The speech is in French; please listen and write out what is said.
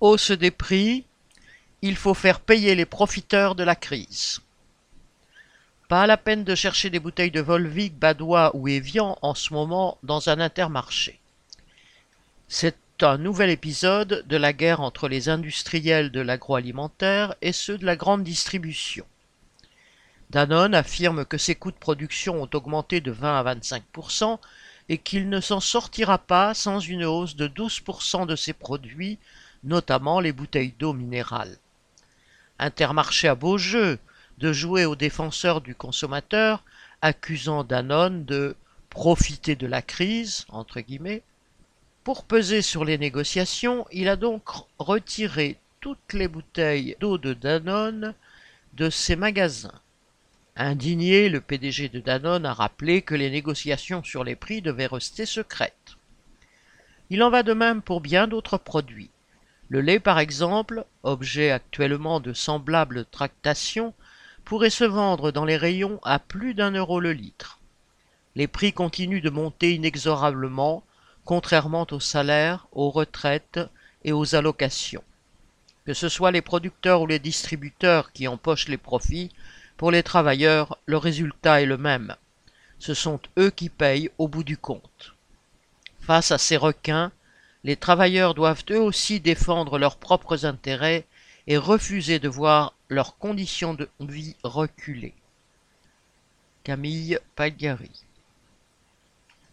Hausse des prix, il faut faire payer les profiteurs de la crise. Pas la peine de chercher des bouteilles de Volvic, Badois ou Evian en ce moment dans un intermarché. C'est un nouvel épisode de la guerre entre les industriels de l'agroalimentaire et ceux de la grande distribution. Danone affirme que ses coûts de production ont augmenté de 20 à 25% et qu'il ne s'en sortira pas sans une hausse de 12% de ses produits, notamment les bouteilles d'eau minérale. Intermarché à beau jeu de jouer aux défenseurs du consommateur, accusant Danone de profiter de la crise, entre guillemets, pour peser sur les négociations, il a donc retiré toutes les bouteilles d'eau de Danone de ses magasins. Indigné, le PDG de Danone a rappelé que les négociations sur les prix devaient rester secrètes. Il en va de même pour bien d'autres produits. Le lait, par exemple, objet actuellement de semblables tractations, pourrait se vendre dans les rayons à plus d'un euro le litre. Les prix continuent de monter inexorablement contrairement aux salaires, aux retraites et aux allocations. Que ce soit les producteurs ou les distributeurs qui empochent les profits, pour les travailleurs, le résultat est le même. Ce sont eux qui payent au bout du compte. Face à ces requins, les travailleurs doivent eux aussi défendre leurs propres intérêts et refuser de voir leurs conditions de vie reculer. Camille Pagliari